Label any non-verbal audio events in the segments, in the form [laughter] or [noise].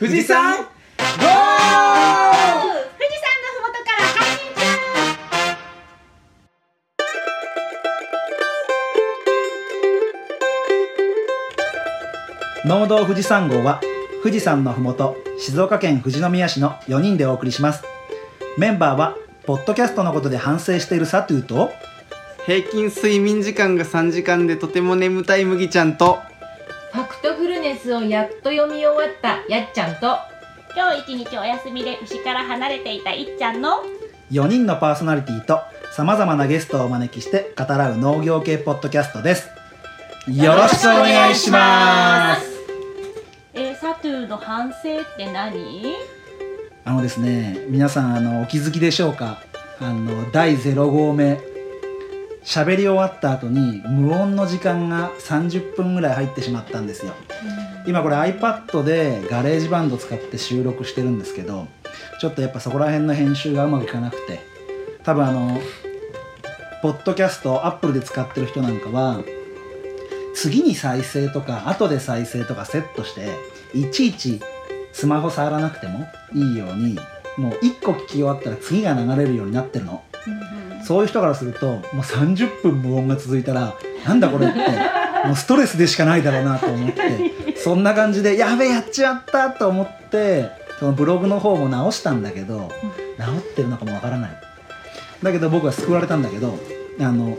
富士山ゴー！富士山のふもとから配信中農道富士山号は富士山のふもと静岡県富士宮市の4人でお送りします。メンバーはポッドキャストのことで反省しているサトゥーと平均睡眠時間が3時間でとても眠たい麦ちゃんとスをやっと読み終わったやっちゃんと。今日一日お休みで牛から離れていたいっちゃんの4人のパーソナリティとさまざまなゲストをお招きして語らう農業系ポッドキャストです。よろしくお願いします。えー、サトゥーの反省って何？あのですね皆さんあのお気づきでしょうか？あの第0号目喋り終わった後に無音の時間が30分ぐらい入ってしまったんですよ。今これ iPad で GarageBand 使って収録してるんですけどちょっとやっぱそこら辺の編集がうまくいかなくて多分あのポッドキャスト Apple で使ってる人なんかは次に再生とか後で再生とかセットしていちいちスマホ触らなくてもいいようにもう1個聞き終わったら次が流れるようになってるのそういう人からするともう30分無音が続いたらなんだこれってもうストレスでしかないだろうなと思ってそんな感じでやべえやっちまったと思ってそのブログの方も直したんだけど直ってるのかもわからない。だけど僕は救われたんだけどあの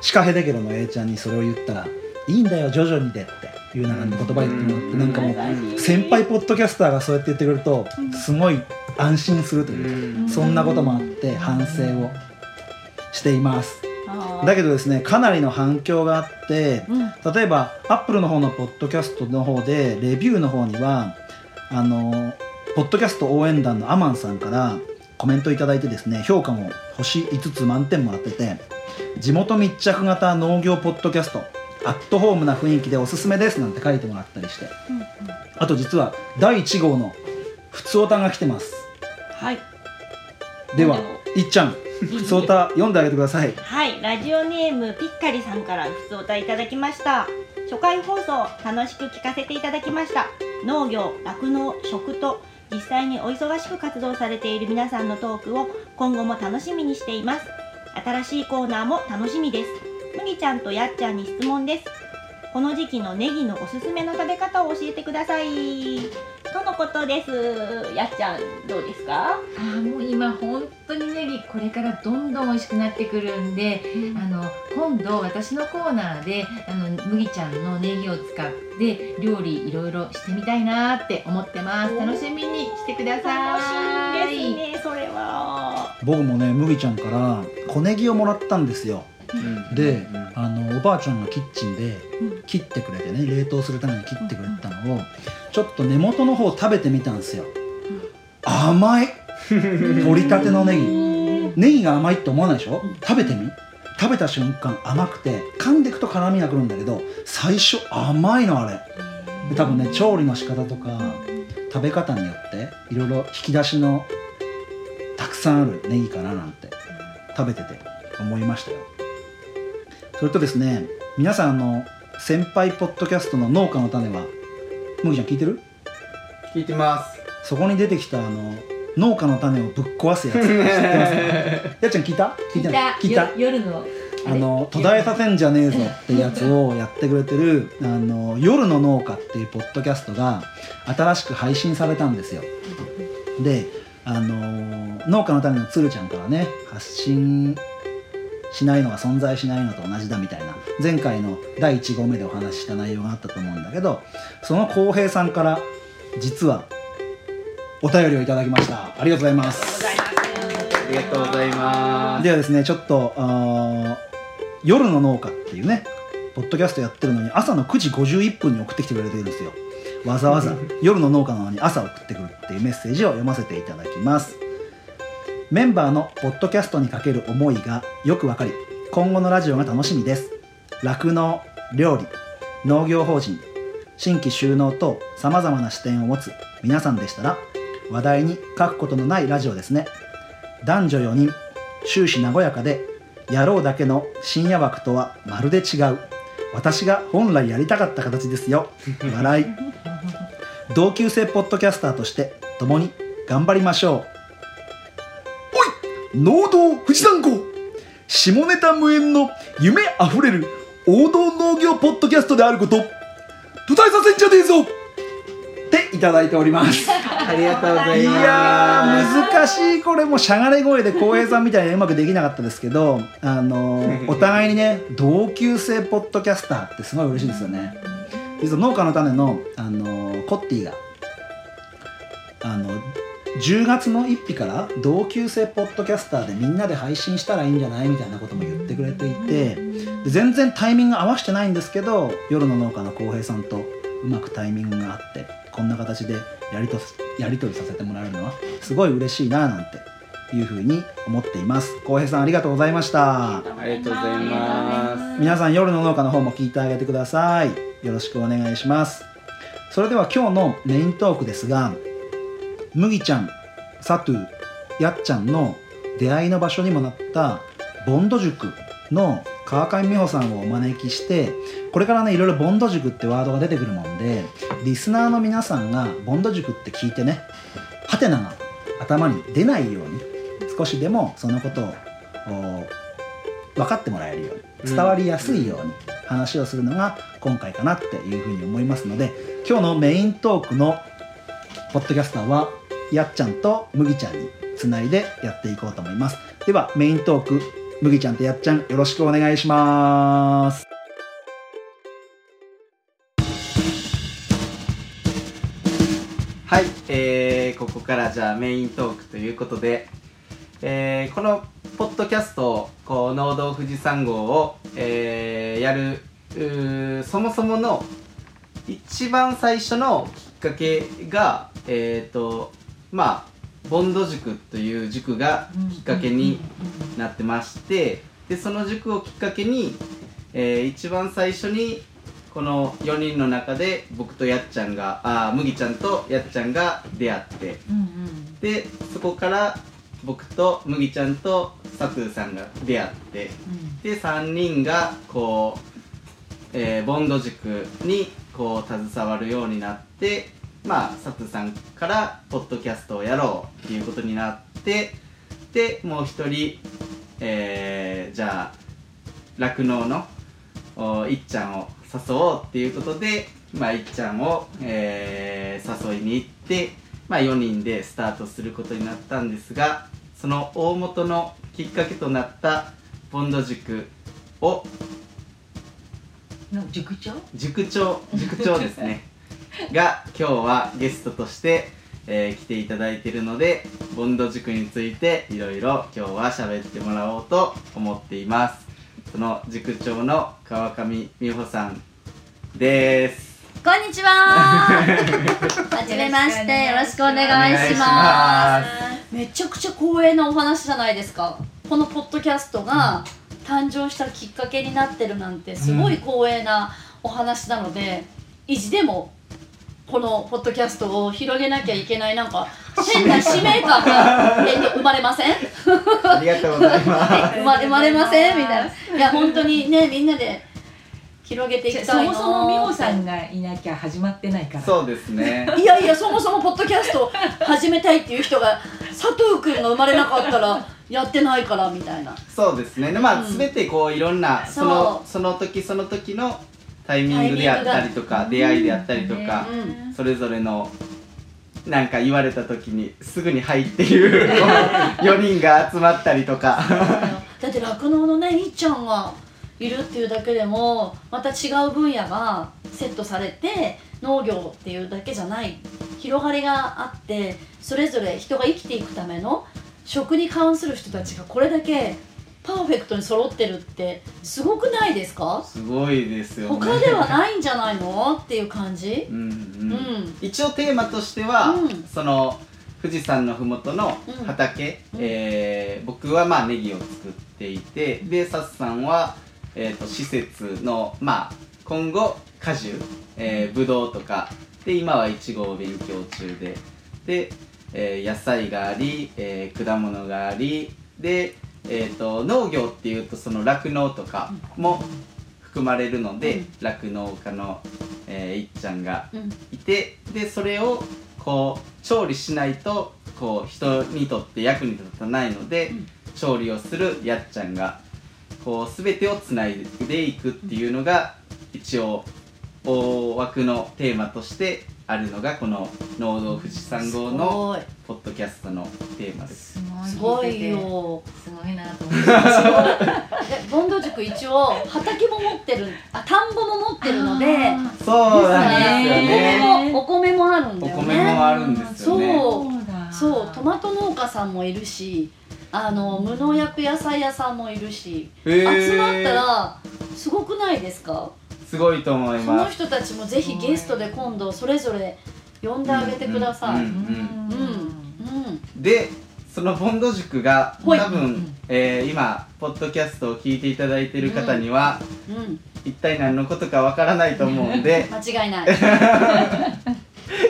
シカヘデケロの A ちゃんにそれを言ったら「いいんだよ徐々にで」っていうな感じで言葉言ってもらってなんかもう先輩ポッドキャスターがそうやって言ってくれるとすごい安心するというかそんなこともあって反省をしています。だけどですねかなりの反響があって例えばアップルの方のポッドキャストの方でレビューの方にはあのポッドキャスト応援団のアマンさんからコメントいただいてですね評価も星5つ満点もらってて地元密着型農業ポッドキャストアットホームな雰囲気でおすすめですなんて書いてもらったりして。あと実は第1号のふつおたが来てます。はい。ではいっちゃん [laughs] ふつおた読んであげてください。はい。ラジオネームピッカリさんからふつおたいただきました。初回放送楽しく聞かせていただきました。農業酪農食と実際にお忙しく活動されている皆さんのトークを今後も楽しみにしています。新しいコーナーも楽しみです麦ちゃんとやっちゃんに質問です。この時期のネギのおすすめの食べ方を教えてください。とのことです。やっちゃんどうですか？あーもう今本当にネギこれからどんどん美味しくなってくるんで、あの今度私のコーナーであの麦ちゃんのネギを使って料理いろいろしてみたいなって思ってます。楽しみにしてくださ楽いしみですねそれは。僕もね麦ちゃんから小ネギをもらったんですよであのおばあちゃんがキッチンで切ってくれてね冷凍するために切ってくれたのをちょっと根元の方食べてみたんですよ。甘い？[laughs] 取りたてのネギ。ネギが甘いって思わないでしょ？食べてみ？食べた瞬間甘くて噛んでいくと辛みがくるんだけど最初甘いのあれ。で多分ね調理の仕方とか食べ方によっていろいろ引き出しのたくさんあるネギかななんて食べてて思いましたよそれとですね皆さんあの先輩ポッドキャストの農家の種は麦ちゃん聞いてる？聞いてます。そこに出てきたあの農家の種をぶっ壊すやつ。[laughs] 知ってますか？やっちゃん聞いた？聞いてない？聞いた。よ夜の。あの途絶えさせんじゃねえぞってやつをやってくれてるあの夜の農家っていうポッドキャストが新しく配信されたんですよ。であの農家の種のつるちゃんからね発信しないのは存在しないのと同じだみたいな前回の第1号目でお話しした内容があったと思うんだけどその浩平さんから実はお便りをいただきました。ありがとうございます。ありがとうございます。ではですねちょっと夜の農家っていうねポッドキャストやってるのに朝の9時51分に送ってきてくれてるんですよ。わざわざ夜の農家なのに朝送ってくるっていうメッセージを読ませていただきますメンバーのポッドキャストにかける思いがよくわかり今後のラジオが楽しみです。酪農料理農業法人新規収納等さまざまな視点を持つ皆さんでしたら話題に書くことのないラジオですね。男女4人終始和やかで野郎だけの深夜枠とはまるで違う。私が本来やりたかった形ですよ。笑い。同級生ポッドキャスターとして共に頑張りましょう。農道富士山号。下ネタ無縁の夢あふれる王道農業ポッドキャストであること。途絶えさせんじゃねえぞ。っていただいております。[laughs] ありがとうございいます。やー難しい。これもしゃがれ声で浩平さんみたいにうまくできなかったですけどあのー [laughs] お互いにね同級生ポッドキャスターってすごい嬉しいですよね。実は農家の種の、あのーコッティがあの10月の1日から同級生ポッドキャスターでみんなで配信したらいいんじゃないみたいなことも言ってくれていてで全然タイミング合わせてないんですけど夜の農家の浩平さんとうまくタイミングがあってこんな形でやりとやり取りさせてもらえるのはすごい嬉しいななんていうふうに思っています。浩平さんありがとうございました。ありがとうございます。皆さん夜の農家の方も聞いてあげてください。よろしくお願いします。それでは今日のメイントークですが麦ちゃんサトゥやっちゃんの出会いの場所にもなったボンド塾の川上美穂さんをお招きしてこれからねいろいろボンド塾ってワードが出てくるもんでリスナーの皆さんがボンド塾って聞いてねハテナが頭に出ないように少しでもそのことをお分かってもらえるように伝わりやすいように話をするのが今回かなっていうふうに思いますので今日のメイントークのポッドキャスターはやっちゃんと麦ちゃんにつないでやっていこうと思います。ではメイントーク麦ちゃんとやっちゃんよろしくお願いします。はい、えー、ここからじゃあメイントークということで、えーこのポッドキャストこう農道富士山号を、えーやるうそもそもの一番最初のきっかけがえっ、とまあボンド塾という塾がきっかけになってましてでその塾をきっかけに、えー一番最初にこの4人の中で僕とやっちゃんがあー麦ちゃんとやっちゃんが出会ってうんうん。でそこから僕と麦ちゃんと佐藤さんが出会ってで3人がこう、えーボンド塾にこう携わるようになってまあ佐藤さんからポッドキャストをやろうっていうことになってでもう一人、えーじゃあ酪農のおいっちゃんを誘おうっていうことで、まあ、いっちゃんを、えー誘いに行って、まあ、4人でスタートすることになったんですがその大元のきっかけとなったボンド塾をの塾長？塾長塾長ですね [laughs] が今日はゲストとして、えー来ていただいているのでボンド塾についていろいろ今日は喋ってもらおうと思っていますその塾長の川上美穂さんですこんにちは。[laughs] はじめまして、よろしくお願いします。めちゃくちゃ光栄なお話じゃないですか。このポッドキャストが誕生したきっかけになってるなんて、すごい光栄なお話なので、意地でも。このポッドキャストを広げなきゃいけないなんか [laughs] 変な使命感が、えっと、生まれません？ありがとうございます。[laughs] 生まれ生まれません？みたいな。いや本当にねみんなで広げていきたいな。そもそも美穂さんがいなきゃ始まってないから。そうですね。[laughs] いやいやそもそもポッドキャスト始めたいっていう人が佐藤君が生まれなかったらやってないからみたいな。そうですね。でまあ、うん。全てこういろんなそのその時その時のタイミングであったりとか出会いであったりとか、うん。それぞれのなんか言われた時にすぐに「はい」っていうこう4人が集まったりとか。だって酪農のねいっちゃんがいるっていうだけでもまた違う分野がセットされて農業っていうだけじゃない。広がりがあってそれぞれ人が生きていくための食に関する人たちがこれだけパーフェクトに揃ってるってすごくないですか？すごいですよね。他ではないんじゃないの？っていう感じ？うんうん。うん。一応テーマとしては、うん。その富士山のふもとの畑、うん。えー僕はまあネギを作っていてでサスさんは、えー、と施設のまあ今後果樹、えー、ブドウとかで今はイチゴを勉強中でで、えー野菜があり、えー果物がありで、えー、と農業っていうとその酪農とかも含まれるのでうん。酪農、家の、えーいっちゃんがうん。いてでそれをこう調理しないとこう人にとって役に立たないので、うん。調理をするやっちゃんがこう全てをつないでいくっていうのが一応大枠のテーマとしてあるのがこの「農道富士山号」のポッドキャストのテーマです。すごいよ。すごいなと思ってボンド塾一応畑も持ってるあ田んぼも持ってるのでそうなんですよお米ね。もお米もあるんだおよね。米もあるんですよね。そう。だ。そう。トマト農家さんもいるしあの無農薬野菜屋さんもいるし集まったらすごくないですか？すごいと思いそのます。人たちもぜひゲストで今度それぞれ呼んであげてください、うんんううん。うん。でそのボンド塾が多分、えー今ポッドキャストを聞いていただいている方には、うん。一体何のことかわからないと思うんで [laughs] 間違いない。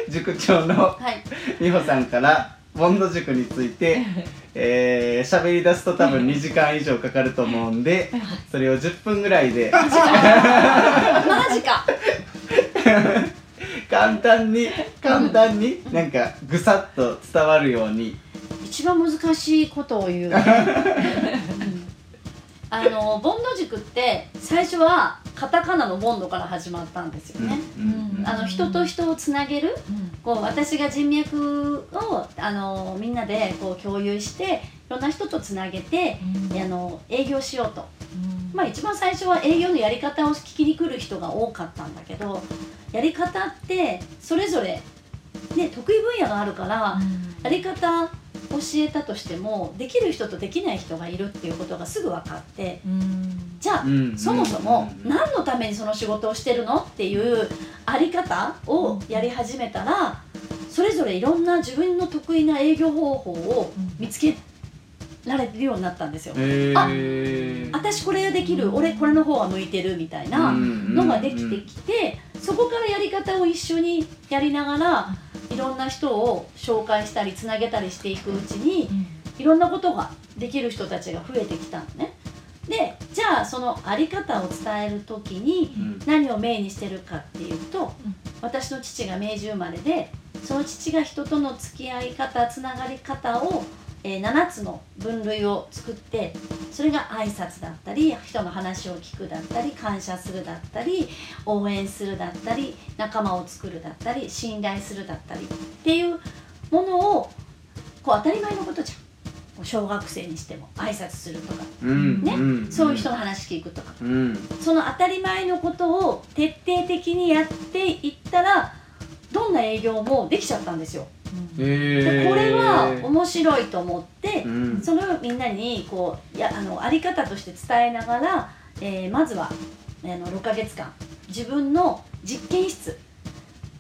塾長のはい。美穂さんからボンド塾について [laughs] えー喋り出すと多分2時間以上かかると思うんでそれを10分ぐらいで。マジか簡単に簡単になんかぐさっと伝わるように。一番難しいことを言うね、う [laughs] んあのボンド塾って最初はカタカナのボンドから始まったんですよね、うんあの人と人をつなげるこう私が人脈をあのみんなでこう共有していろんな人とつなげて、あの営業しようと、まあ、一番最初は営業のやり方を聞きに来る人が多かったんだけどやり方ってそれぞれ、ね、得意分野があるから、やり方教えたとしてもできる人とできない人がいるっていうことがすぐ分かってじゃあ、うんそもそもうん何のためにその仕事をしてるのっていうあり方をやり始めたらそれぞれいろんな自分の得意な営業方法を見つけられるようになったんですよ。へあー私これできる俺これの方が向いてるみたいなのができてきてそこからやり方を一緒にやりながらいろんな人を紹介したりつなげたりしていくうちにいろんなことができる人たちが増えてきたのね。でじゃあそのあり方を伝える時にうん。何をメインにしてるかっていうと私の父が明治生まれでその父が人との付き合い方つながり方を、えー7つの分類を作ってそれが挨拶だったり人の話を聞くだったり感謝するだったり応援するだったり仲間を作るだったり信頼するだったりっていうものをこう当たり前のことじゃん。小学生にしても挨拶するとか。うんね。ん。そういう人の話聞くとか。うん。その当たり前のことを徹底的にやっていったらどんな営業もできちゃったんですよ。でこれは面白いと思ってうん。それをみんなにこうやあのあり方として伝えながら、えーまずはあの6ヶ月間自分の実験室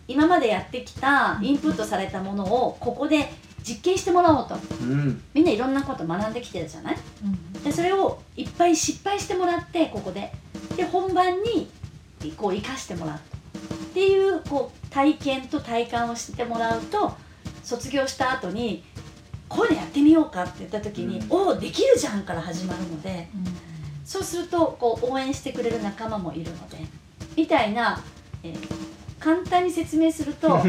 今までやってきたインプットされたものをここで実験してもらおうと。うん。みんないろんなこと学んできてるじゃない？でそれをいっぱい失敗してもらってここで。で本番にこう生かしてもらう。とっていうこう体験と体感をしてもらうと卒業した後にこういうのやってみようかって言った時に「うん。おおできるじゃん」から始まるのでそうするとこう応援してくれる仲間もいるのでみたいな、えー簡単に説明すると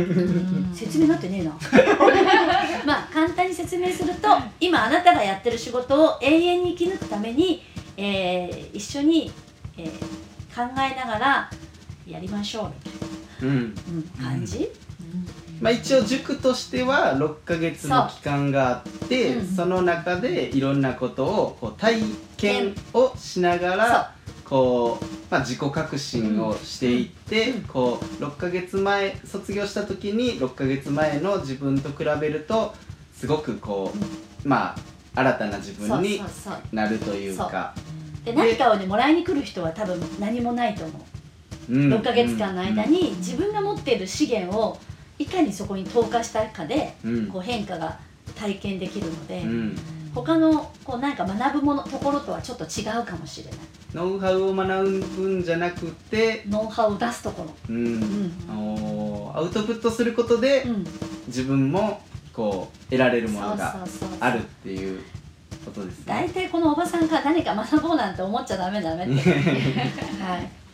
説明になってねえな。[laughs] まあ簡単に説明すると今あなたがやってる仕事を永遠に生き抜くために、えー一緒に、えー考えながらやりましょうみたいうん。な、うん感じ、まあ、一応塾としては6ヶ月の期間があってそう。うんその中でいろんなことをこう体験をしながらこう、まあ、自己革新をしていって、うんこう6ヶ月前卒業した時に6ヶ月前の自分と比べるとすごくこう、まあ新たな自分になるというか。で何かをねもらいに来る人は多分何もないと思う。うん。6ヶ月間の間に自分が持っている資源をいかにそこに投下したかでうん。こう変化が体験できるので、うん。他のこうなんか学ぶものところとはちょっと違うかもしれない。ノウハウを学ぶんじゃなくて、ノウハウを出すところ。うん。うん。アウトプットすることで、うん。自分もこう得られるものがあるっていうことですね。大体このおばさんから何か学ぼうなんて思っちゃダメダメって。[laughs] はい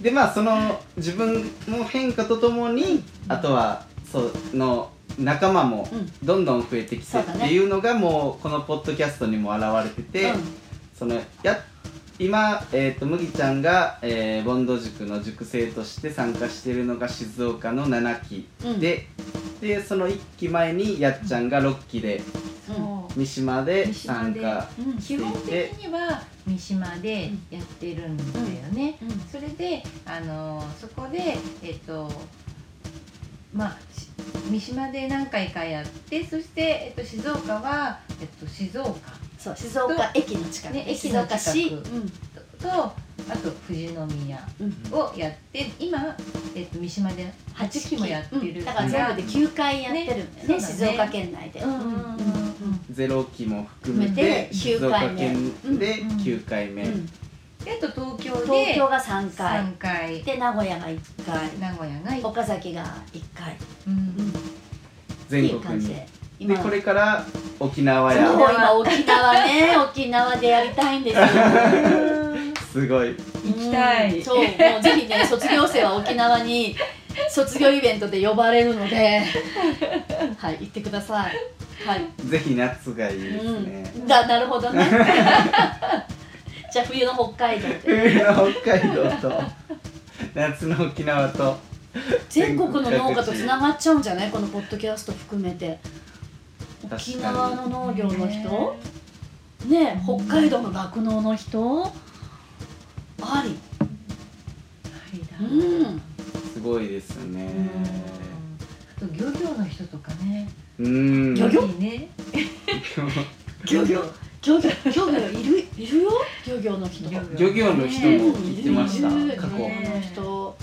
でまあその自分の変化とともにあとはその仲間もうん。どんどん増えてきてっていうのがもうこのポッドキャストにも現れてて、うん。そのや今、えー、と麦ちゃんが、えーボンド塾の塾生として参加しているのが静岡の7期うん。で、でその1期前にやっちゃんが6期で三島で三島で参加うんしてい基本て的には三島でやってるんだよね、うんうん。それであのそこでえっとまあし三島で何回かやってそして、えっと、静岡は、えっと、静岡。そう静岡駅の近く。ね静岡市駅の近とあと富士宮うん。うんをやって今、えっと、三島で8期もやってるうん。だから全部で9回やってるんだよね静岡県内で、うんうんうんうん0期も含めてて静岡県でうんうん。9回目、うん。であと東京で東京が3回。3回。で名古屋が1回。名古屋が1岡崎が1回、うんうん、全国に。じ。ででこれから沖縄や。今沖縄ね。[laughs] 沖縄でやりたいんですよ。すごい。行きたい。うん。そうもうぜひね [laughs] 卒業生は沖縄に卒業イベントで呼ばれるので。[laughs] はい行ってくださいはい。ぜひ夏がいいですね、うん、だなるほどね。[laughs] じゃあ冬の北海道で。冬の北海道と夏の沖縄と。全国の農家とつながっちゃうんじゃない？このポッドキャスト含めて。沖縄の農業の人？ね。北海道の酪農の人？あり。うん。すごいですよねあと漁業の人とかねうん。漁業？いいね。漁業？漁業。漁業。いる？いるよ？漁業の人。漁業。の人も言ってました。過去。の人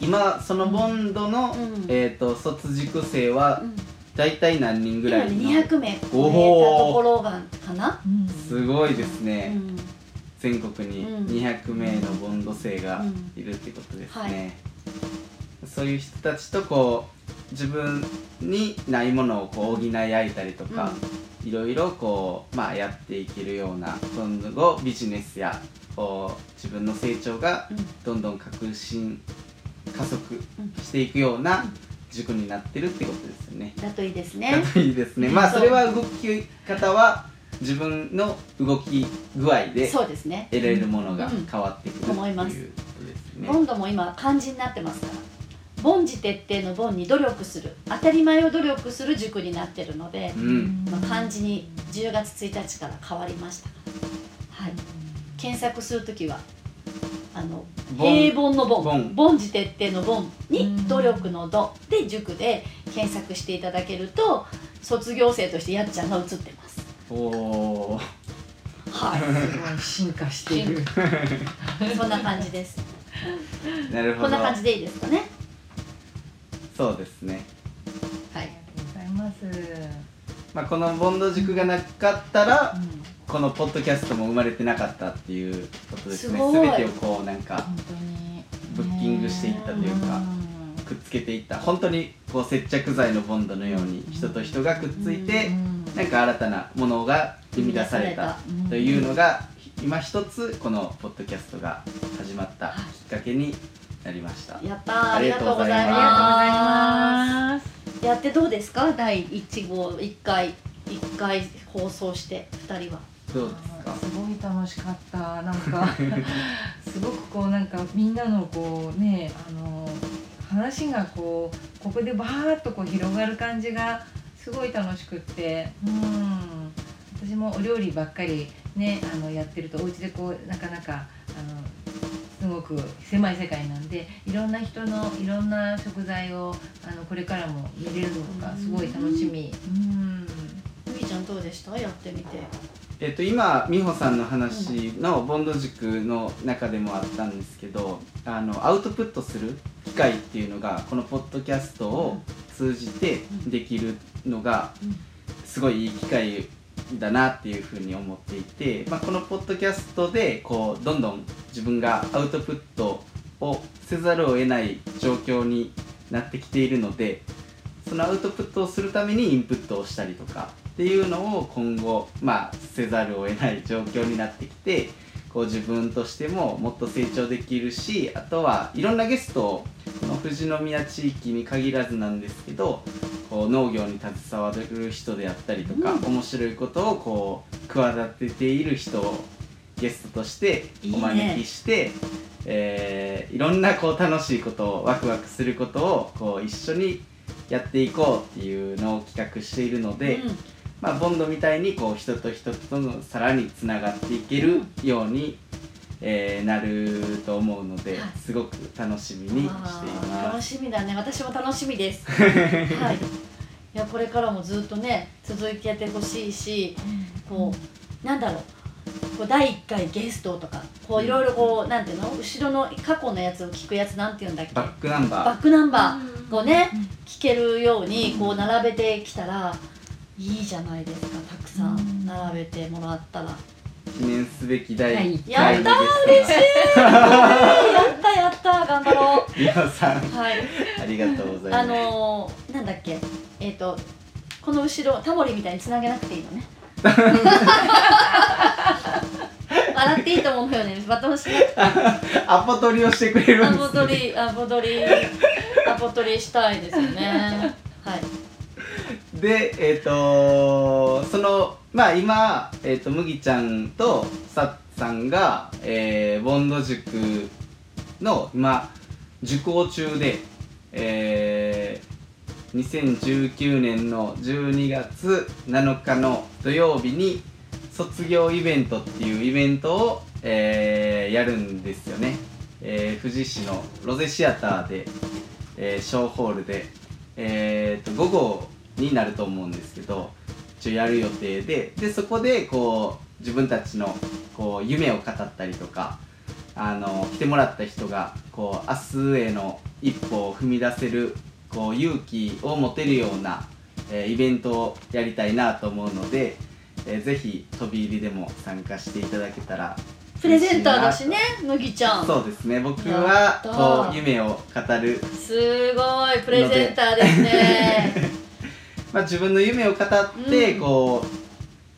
今そのボンドの、うん。えー、と卒塾生はうん。大体何人ぐらいの？200名。超えたところがかな？うんすごいですね、うん。全国にうん。200名のボンド生がうんいるってことですね、はい。そういう人たちとこう自分にないものをこう補い合えたりとか、いろいろこう、まあ、やっていけるような今後ビジネスやこう自分の成長がうん。どんどん革新加速していくような塾になってるってことですよね。だといいですだねといいですね。ねまあそれは動き方は自分の動き具合でそうですね。得られるものがうん。変わってくるっていう思いますことですね。ボンドも今漢字になってますから凡事徹底の凡に努力する当たり前を努力する塾になってるので、うん、まあ、漢字に10月1日から変わりました。はい。検索するときはあの凡平凡の凡凡凡事徹底の凡に努力の度で塾で検索していただけると卒業生としてやっちゃんが映ってます。おおー、はい。すごい進化してる。[laughs] そんな感じです。なるほど。こんな感じでいいですかねそうですね。はいありがとうございますまあこのボンド塾がなかったら、うんこのポッドキャストも生まれてなかったっていうことですね。すごいすべてをこうなんか本当にブッキングしていったというかんくっつけていった。本当にこう接着剤のボンドのように人と人がくっついて。うんなんか新たなものが生み出されたうんというのが今一つこのポッドキャストが始まったきっかけになりました。やったー。ありがありがとうございます。やってどうですか？第1号1回1回放送して2人は。どうですか？すごい楽しかった。なんか [laughs] すごくこうなんかみんなのこうねあの話がこうここでバーッとこう広がる感じがすごい楽しくって。うん。私もお料理ばっかりねあのやってるとお家でこうなかなかあのすごく狭い世界なんでいろんな人のいろんな食材をあのこれからも見れるのがすごい楽しみ。うん。みーちゃんどうでした？やってみて。えっと今美穂さんの話のボンド塾の中でもあったんですけど、あのアウトプットする機会っていうのがこのポッドキャストを通じてできるのがうん。すごいいい機会だなっていうふうに思っていて、まあ、このポッドキャストでこうどんどん自分がアウトプットをせざるを得ない状況になってきているのでそのアウトプットをするためにインプットをしたりとかっていうのを今後まあせざるを得ない状況になってきてこう自分としてももっと成長できるしあとはいろんなゲストをこの富士宮地域に限らずなんですけどこう農業に携わる人であったりとか、うん。面白いことをこう企てている人をゲストとしてお招きしてえーいろんなこう楽しいことをワクワクすることをこう一緒にやっていこうっていうのを企画しているので、うん。まあ、ボンドみたいにこう人と人とのさらにつながっていけるように、えーなると思うのではい。すごく楽しみにしています。しみだね。私も楽しみです。[laughs] はい。いやこれからもずっとね続いてやってほしいしこうなんだろう。こう第1回ゲストとかこういろいろこうなんていうの？後ろの過去のやつを聞くやつなんていうんだっけ？バックナンバー。バックナンバー。をね聞けるようにこう並べてきたらいいじゃないですか。たくさん。並べてもらったら記念すべき第1や回のったーゲ嬉しい。やったやった頑張ろスト皆さん。うはい。ありがとうございます。あのー、なんだっけ？えっ、とこの後ろタモリみたいにつなげなくていいのね。[laughs] 笑っていいと思うよね。バトンしなくて。アポ取りをしてくれるアんです、ポ取りアポ取りアポ取りしたいですよね。はい。でえっ、とそのまあ今、えー、と麦ちゃんとさっさんが、えーボンド塾の今受講中で、えー2019年の12月7日の土曜日に卒業イベントっていうイベントを、えーやるんですよね、えー富士市のロゼシアターで、えー小ホールで、えーと午後になると思うんですけど一応やる予定ででそこでこう自分たちのこう夢を語ったりとかあの来てもらった人がこう明日への一歩を踏み出せるこう勇気を持てるような、えーイベントをやりたいなと思うので、えーぜひ飛び入りでも参加していただけたらプレゼンターだしね嬉い麦ちゃなん。とそうですね。僕やはこう夢を語る。すごいプレゼンターですね [laughs] まあ、自分の夢を語って、うん。こ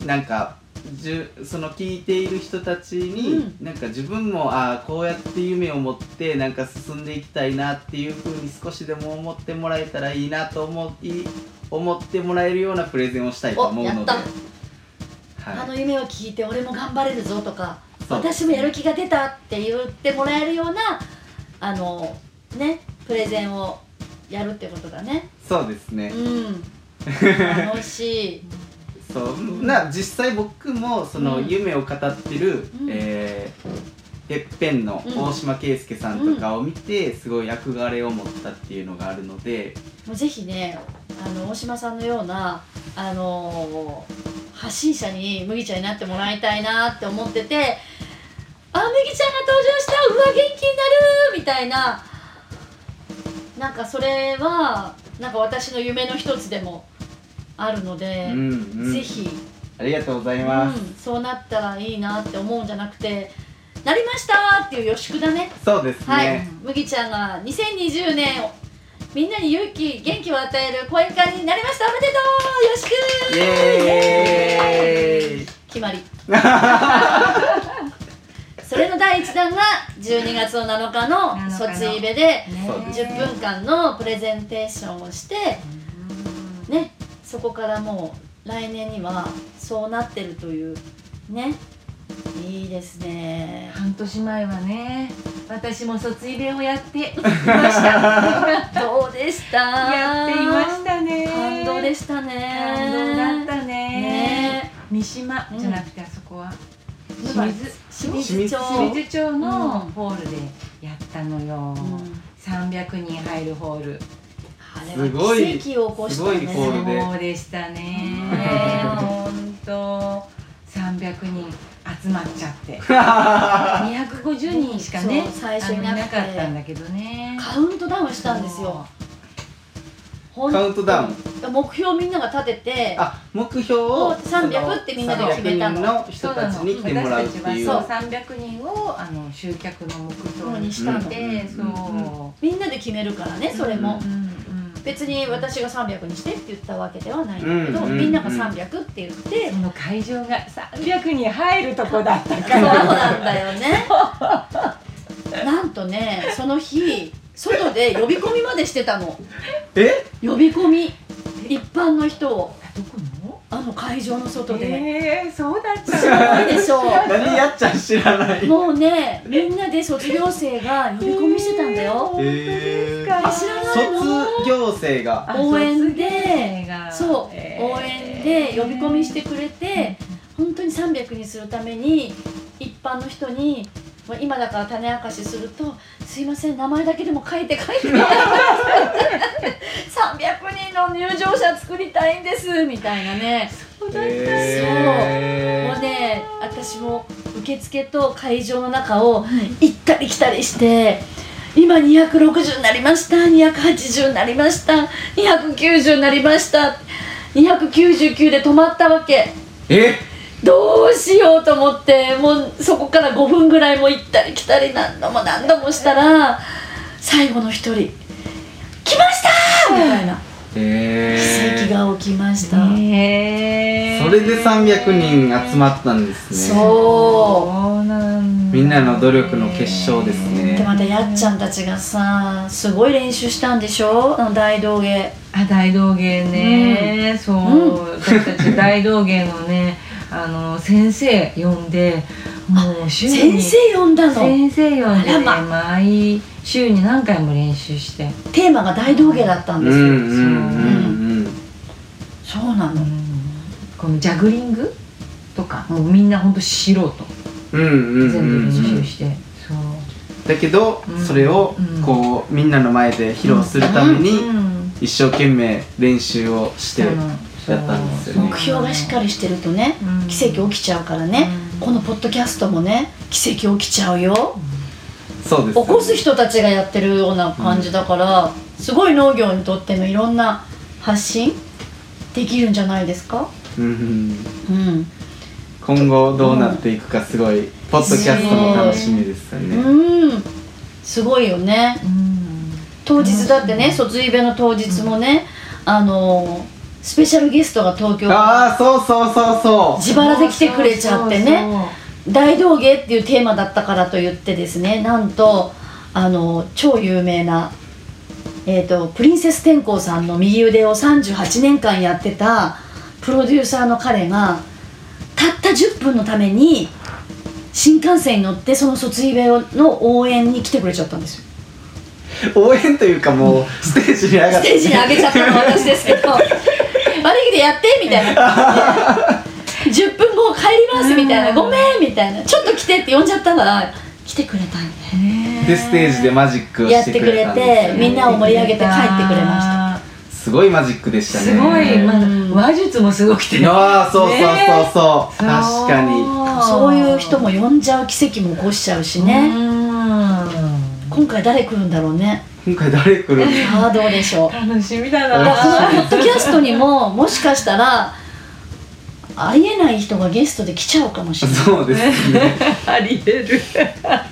うなんかじゅその聞いている人たちに、うなんか自分もああこうやって夢を持ってなんか進んでいきたいなっていうふうに少しでも思ってもらえたらいいなと思い思ってもらえるようなプレゼンをしたいと思うので、はい、の夢を聞いて俺も頑張れるぞとか私もやる気が出たって言ってもらえるようなあのねプレゼンをやるってことだね。そうですね、うん楽しい。そう。な実際僕もそのうん。夢を語ってる、うん。えーてっぺんの大島圭介さんとかを見て、すごい憧れを持ったっていうのがあるので、もうぜひねあの大島さんのようなあの発信者に麦ちゃんになってもらいたいなって思っててあ麦ちゃんが登場したうわ元気になるみたいな。なんかそれはなんか私の夢の一つでもあるので、うんうん。ぜひ、ありがとうございます、うん、そうなったらいいなって思うんじゃなくてなりましたっていう予祝だね。そうですね、はい、麦ちゃんが2020年みんなに勇気元気を与える講演会になりました。おめでとうよろしく。イエーイ。決まり。[laughs] それの第1弾が12月の7日の7日の。卒イベでそうです。10分間のプレゼンテーションをしてねそこからもう来年にはそうなってるというね。いいですね。半年前はね私も卒イベをやって [laughs] いました。どうでした？やっていましたね。感動でしたね。感動だったね。ね。三島じゃなくてあそこは。清水清水水町。清水町のうん。ホールでやったのよ、うん。300人入るホールすごいは奇跡を起こしたねすごいホールで。そうでしたねね本当300人集まっちゃって。[laughs] 250人しかね最初いなかったんだけどね。カウントダウンしたんですよ。カウントダウン。目標みんなが立ててあ目標をを300ってみんなで決めたの。300人の人たちに来てもらうっていう。そう300人をあの集客の目標にしてうん。て、そう、みんなで決めるからねそれも、うんうんで別に私が300にしてって言ったわけではないんだけど、うんうんみんなが300って言って、その会場が300人入るとこだったそうからなんだよね。なんとねその日外で呼び込みまでしてたの。え？呼び込み。一般の人を。どこの？あの会場の外で、えー、そうだったすごいでしょ。何やっちゃん知らない。もうねみんなで卒業生が呼び込みしてたんだよ。えあ知らないの卒業生が。あ応援で卒業生が。そう、えー応援で呼び込みしてくれて本当に300にするために一般の人にまあ今だから種明かしすると「すいません名前だけでも書いて書いて」[laughs] 300人の入場者作りたいんですみたいなね。えもうね私も受付と会場の中を行ったり来たりして今260になりました。280になりました。290になりました。299で止まったわけ。え？どうしようと思ってもうそこから5分ぐらいも行ったり来たり何度も何度もしたら最後の一人「来ました!」みたいな。え奇跡が起きました、えー、それで300人集まったんですね。そう。そうなんだみんなの努力の結晶ですね。でまたやっちゃんたちがさすごい練習したんでしょ？大道芸。あ大道芸ね、そう、うん。私たち大道芸のね [laughs] あの先生呼んでもう週に。先生呼んだの？先生呼んで、ね、あら毎週に何回も練習して、テーマが大道芸だったんですよ、うんうんうんそうなの、このジャグリングとかもうみんなほんと素人。うんうんうん全部練うん習して、そう。だけどうん。それをうん。こうみんなの前で披露するためにうん。一生懸命練習をしてやったんですよね。目標がしっかりしてるとねうん。奇跡起きちゃうからね、このポッドキャストもね奇跡起きちゃうよ起こす人たちがやってるような感じだから、すごい農業にとってのいろんな発信できるんじゃないですか？うん。うん。うん今後どうなっていくかすごいポッドキャストも楽しみですよね。うん。すごいよね。うん。当日だってね卒イベの当日もね、あのスペシャルゲストが東京ああそうそうそうそう。自腹で来てくれちゃってね大道芸っていうテーマだったからと言ってですねなんとあの超有名な、えー、とプリンセス天功さんの右腕を38年間やってたプロデューサーの彼がたった10分のために新幹線に乗ってその卒イベの応援に来てくれちゃったんですよ。応援というかもうステージに上がって。ステージに上げちゃったのは私ですけど [laughs] 悪いけどやってみたいな10分後帰りますみたいなごめんみたいな。ちょっと来てって呼んじゃったから来てくれたんででステージでマジックをしてくれたんですよやってくれてみんなを盛り上げて帰ってくれました。すごいマジックでしたね。すごい、まうん。あ、話術もすごくて。ああそうそうそうそう、ね。確かに。そう。いう人も呼んじゃう奇跡も起こしちゃうしね。うん。今回誰来るんだろうね。今回誰来るの？さあどうでしょう。楽しみだだからこのなポッドキャストにももしかしたらありえない人がゲストで来ちゃうかもしれない。そうですね。[laughs] ありえる。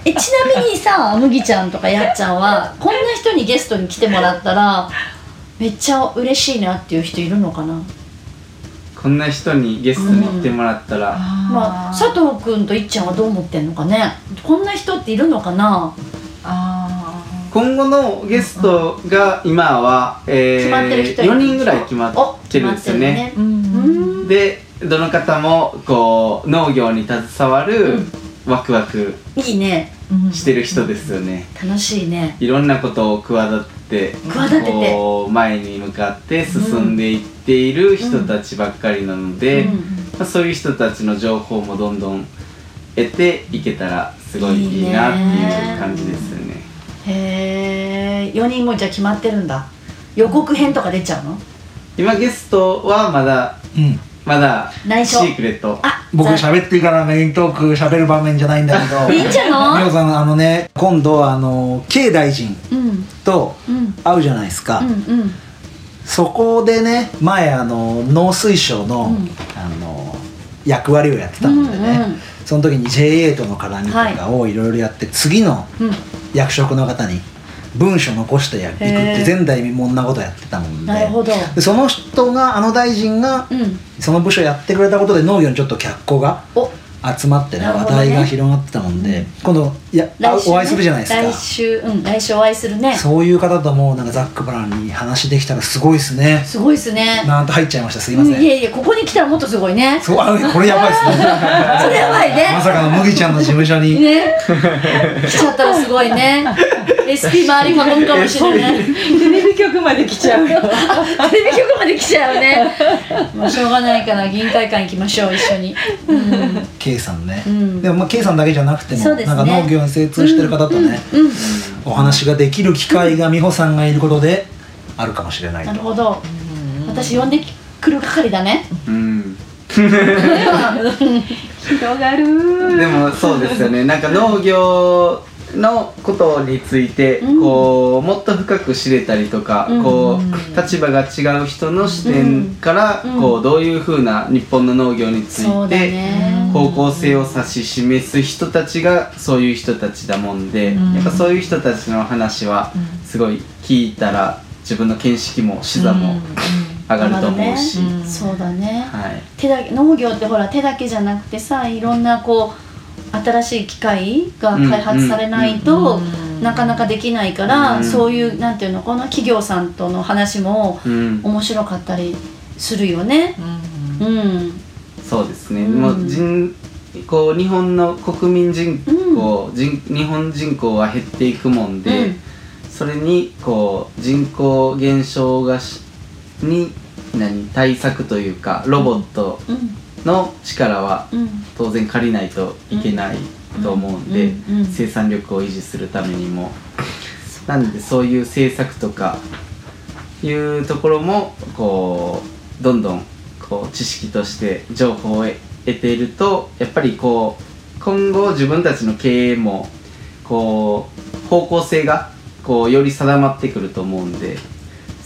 えちなみにさ麦ちゃんとかやっちゃんはこんな人にゲストに来てもらったらめっちゃ嬉しいなっていう人いるのかな？こんな人にゲストに来てもらったら、まあ佐藤君といっちゃんはどう思ってんのかね？こんな人っているのかな？あ今後のゲストが今は、え決まってる人いる4人ぐらい決まおってるんですよね。でどの方もこう農業に携わるワクワクいいね。うんしてる人ですよね。楽しいね。いろんなことを企て企てて。こう前に向かって進んでいっている人たちばっかりなので、そういう人たちの情報もどんどん得ていけたらすごいいいなっていう感じですよね。へえ4人もじゃあ決まってるんだ。予告編とか出ちゃうの？今ゲストはまだうんまだシ内緒。ークレット。あ僕ざ喋っていいかなメイントーク喋る場面じゃないんだけど。[laughs] いいんじゃみない？おさんあのね今度あの K 大臣うん。とうん。会うじゃないですか、うんうん。そこでね前あの農水省の,、うん。あの役割をやってたのでね、うんうん。その時に JA との絡みとかをいろいろやって次のうん。役職の方に文書残してやっていくって前代未聞なことやってたもんで。なるほど。でその人があの大臣がうん。その部署やってくれたことで農業にちょっと脚光がお集まってね話題が広がってたもんで、今度いや、ね、お会いするじゃないですか。来週うん来週お会いするね。そういう方ともなんかザックバランに話できたらすごいですね。すごいですね。なんと入っちゃいました。すいうんません、いえいえここに来たらもっとすごいね。そうあこれやばいですね。[laughs] それやばいね。まさかの麦ちゃんの事務所に、ね。来ちゃったらすごいね。[laughs] SP 周り囲むかもしれない局まで来ちゃうよ。テレビ局まで来ちゃう [laughs] ね。[laughs] もうしょうがないから議員会館行きましょう一緒に。うん。K さんね、うん。でもまあ K さんだけじゃなくても、そうですね。なんか農業に精通してる方とね、うんお話ができる機会が美穂さんがいることであるかもしれないと。なるほど。私呼んでくる係だね。うん。[laughs] 広がるでもそうですよね。なんか農業のことについてうん。こうもっと深く知れたりとかうん。こう立場が違う人の視点からうん。こうどういうふうな日本の農業についてね。方向性を指し示す人たちがそういう人たちだもんでうん。やっぱそういう人たちの話はすごい聞いたら自分の見識も視座も上がると思うし、うん。そうだね。はい、手だけ農業ってほら手だけじゃなくてさいろんなこう新しい機械が開発されないとうんなかなかできないから、うん。そういうなんていうのこの企業さんとの話もうん、面白かったりするよね。うん、そうですね、うん。もう人こう日本の国民人口、人日本人口は減っていくもんで、うん。それにこう人口減少がしに何？対策というかロボットうんの力はうん。当然借りないといけないと思うんで、生産力を維持するためにも。なんでそういう政策とかいうところもこうどんどんこう知識として情報を得得ているとやっぱりこう今後自分たちの経営もこう方向性がこうより定まってくると思うんで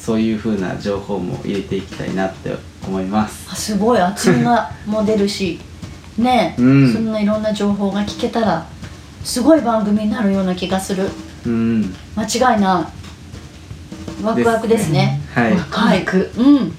そういう風な情報も入れていきたいなって思います。あすごい。厚みがも出るし。[laughs] ねえ、うん。そんないろんな情報が聞けたらすごい番組になるような気がする。うん。間違いない。ワクワクですね。はい、はい。うん。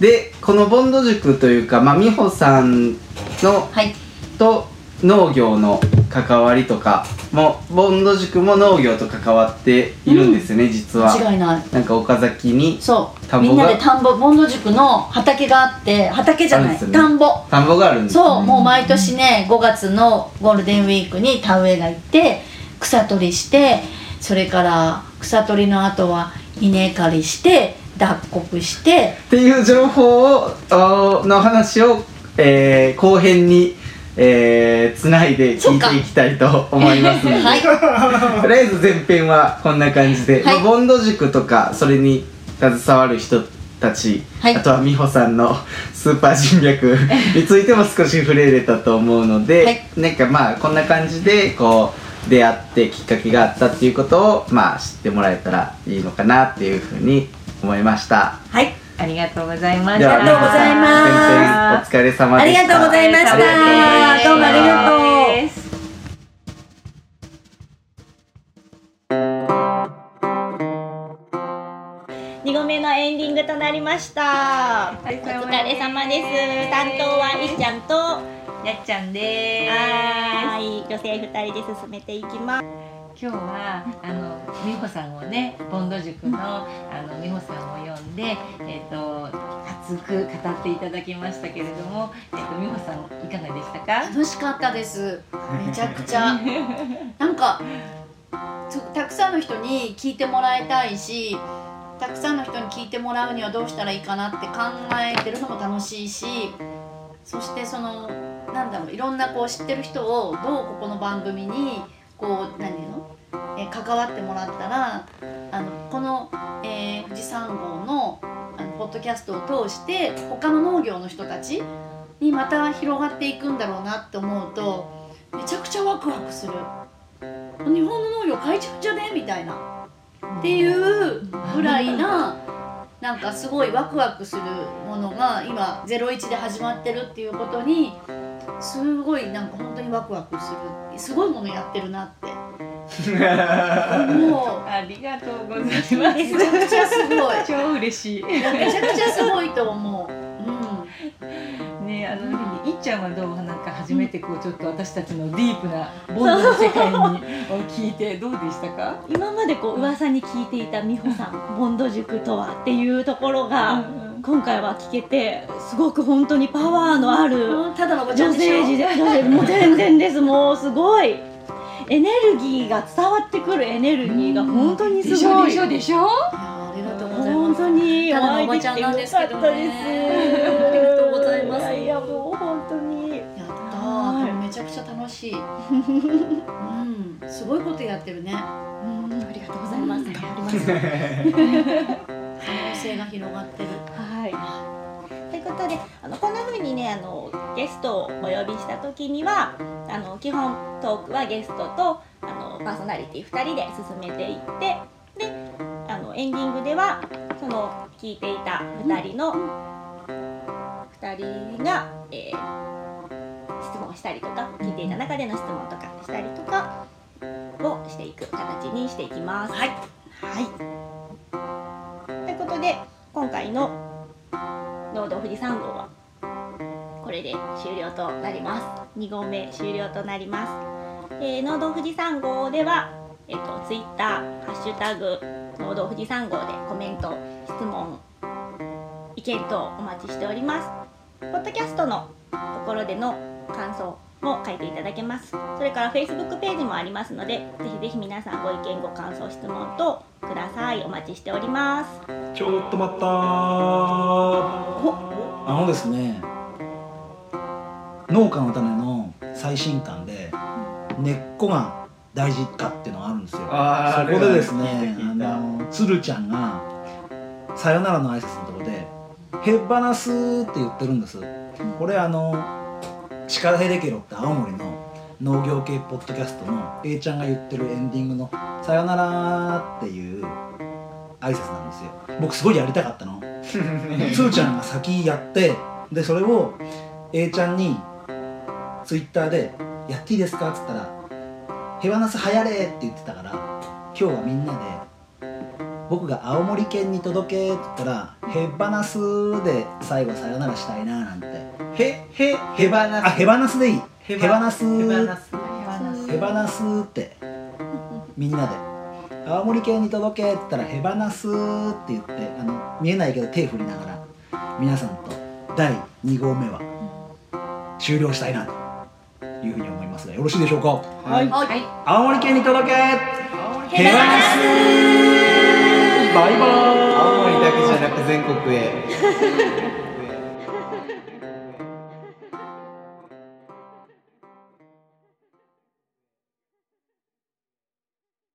でこのボンド塾というか、まあ、美穂さんのはい。と農業の関わりとかもボンド塾も農業と関わっているんですよね、実は。間違いない。なんか岡崎にそう。みんなで田んぼボンド塾の畑があって畑じゃない、ね。田んぼ。田んぼがあるんですそうもう毎年ね5月のゴールデンウィークに田植えが行って草取りしてそれから草取りの後は稲刈りして脱穀して。っていう情報をあの話を、えー後編に、えー、つないで聞いていきたいと思いますので、はい。[laughs] とりあえず前編はこんな感じで、はい。まあボンド塾とかそれに携わる人たち、はい。あとは美穂さんの [laughs] スーパー人脈 [laughs] についても少し触れれたと思うので、はい。なんかまあこんな感じでこう出会ってきっかけがあったっていうことをまあ知ってもらえたらいいのかなっていうふうに思いました。はいありがとうございました。ではありがとうございますお疲れ様あでした。りがとうございましたありがとうございましたどうもありがとうです。2度目のエンディングとなりましたお疲れ様です。担当はいっちゃんとやっちゃんです。はーい。女性2人で進めていきます今日はあの美穂さんをねボンド塾のあの美穂さんを呼んでえっ、と熱く語っていただきましたけれどもえっ、と美穂さんいかがでしたか？楽しかったです。めちゃくちゃ。[laughs] なんかつたくさんの人に聞いてもらいたいしたくさんの人に聞いてもらうにはどうしたらいいかなって考えてるのも楽しいしそしてそのなんだろういろんなこう知ってる人をどうここの番組にこう何ていうの、えー関わってもらったらあのこの、えー富士山号のあのポッドキャストを通して他の農業の人たちにまた広がっていくんだろうなって思うとめちゃくちゃワクワクする。日本の農業変えちゃうんじゃねみたいな。っていうぐらいななんかすごいワクワクするものが今『01』で始まってるっていうことにすごいなんか本当にワクワクするすごいものやってるなって。[laughs] もありがとうございまうめちゃくちゃすごい。超嬉しい。めちゃくちゃすごいと思う、うん、ねあのいっちゃんはどうなんか初めてこうちょっと私たちのディープなボンドの世界にを聞いてどうでしたか？今までこう噂に聞いていた美穂さんボンド塾とはっていうところが、今回は聞けてすごく本当にパワーのある女性時でもう全然ですもうすごい。エネルギーが伝わってくるエネルギーが本当にすごい。でしょでしょ？いやありがとうござい本ます。当にお会いできてよかったですありがとうございます。いやもう本当に。やったーでもめちゃくちゃ楽しい。うん。すごいことやってるね。うんありがとうございます。頑張ります。[laughs] 可能性が広がってるはい。ということで、あのこんな風にね、あのゲストをお呼びした時には、あの基本トークはゲストとあのパーソナリティ2人で進めていって、で、あのエンディングではその聞いていた2人の2人が、えー質問したりとか、聞いていた中での質問とかしたりとかをしていく形にしていきます。はいはい。ということで今回の農道富士山号はこれで終了となります。2号目終了となります、えー、農道富士山号ではえっ、とツイッターハッシュタグ農道富士山号でコメント質問意見等お待ちしております。ポッドキャストのところでの感想も書いていただけます。それから Facebook ページもありますのでぜひぜひ皆さんご意見ご感想質問等ください。お待ちしております。ちょっと待ったー。あのですね農家の種の最新刊で根っこが大事かっていうのがあるんですよ。そこでですねあの鶴ちゃんがさよならの挨拶のところで「へっばなす」って言ってるんです。これあの力ヘレケロって青森の農業系ポッドキャストの A ちゃんが言ってるエンディングの「さよなら」っていう挨拶なんですよ僕すごいやりたかったの [laughs] つーちゃんが先やってでそれを A ちゃんにツイッターで「やっていいですか?」っつったら「ヘワナス流行れ!」って言ってたから今日はみんなで僕が青森県に届けって言ったら「ヘバナス」で最後さよならしたいななんて。へへへばなあヘバナスでいい。ヘバナスへばなす。ヘバナスって。みんなで「青森県に届け」って言ったら「ヘバナス」って言ってあの見えないけど手振りながら皆さんと第2号目は終了したいなと。いうふうに思いますがよろしいでしょうか？はい。はい。はい。青森県に届けヘバナスバイバーイ。青森だけじゃなく全国へ。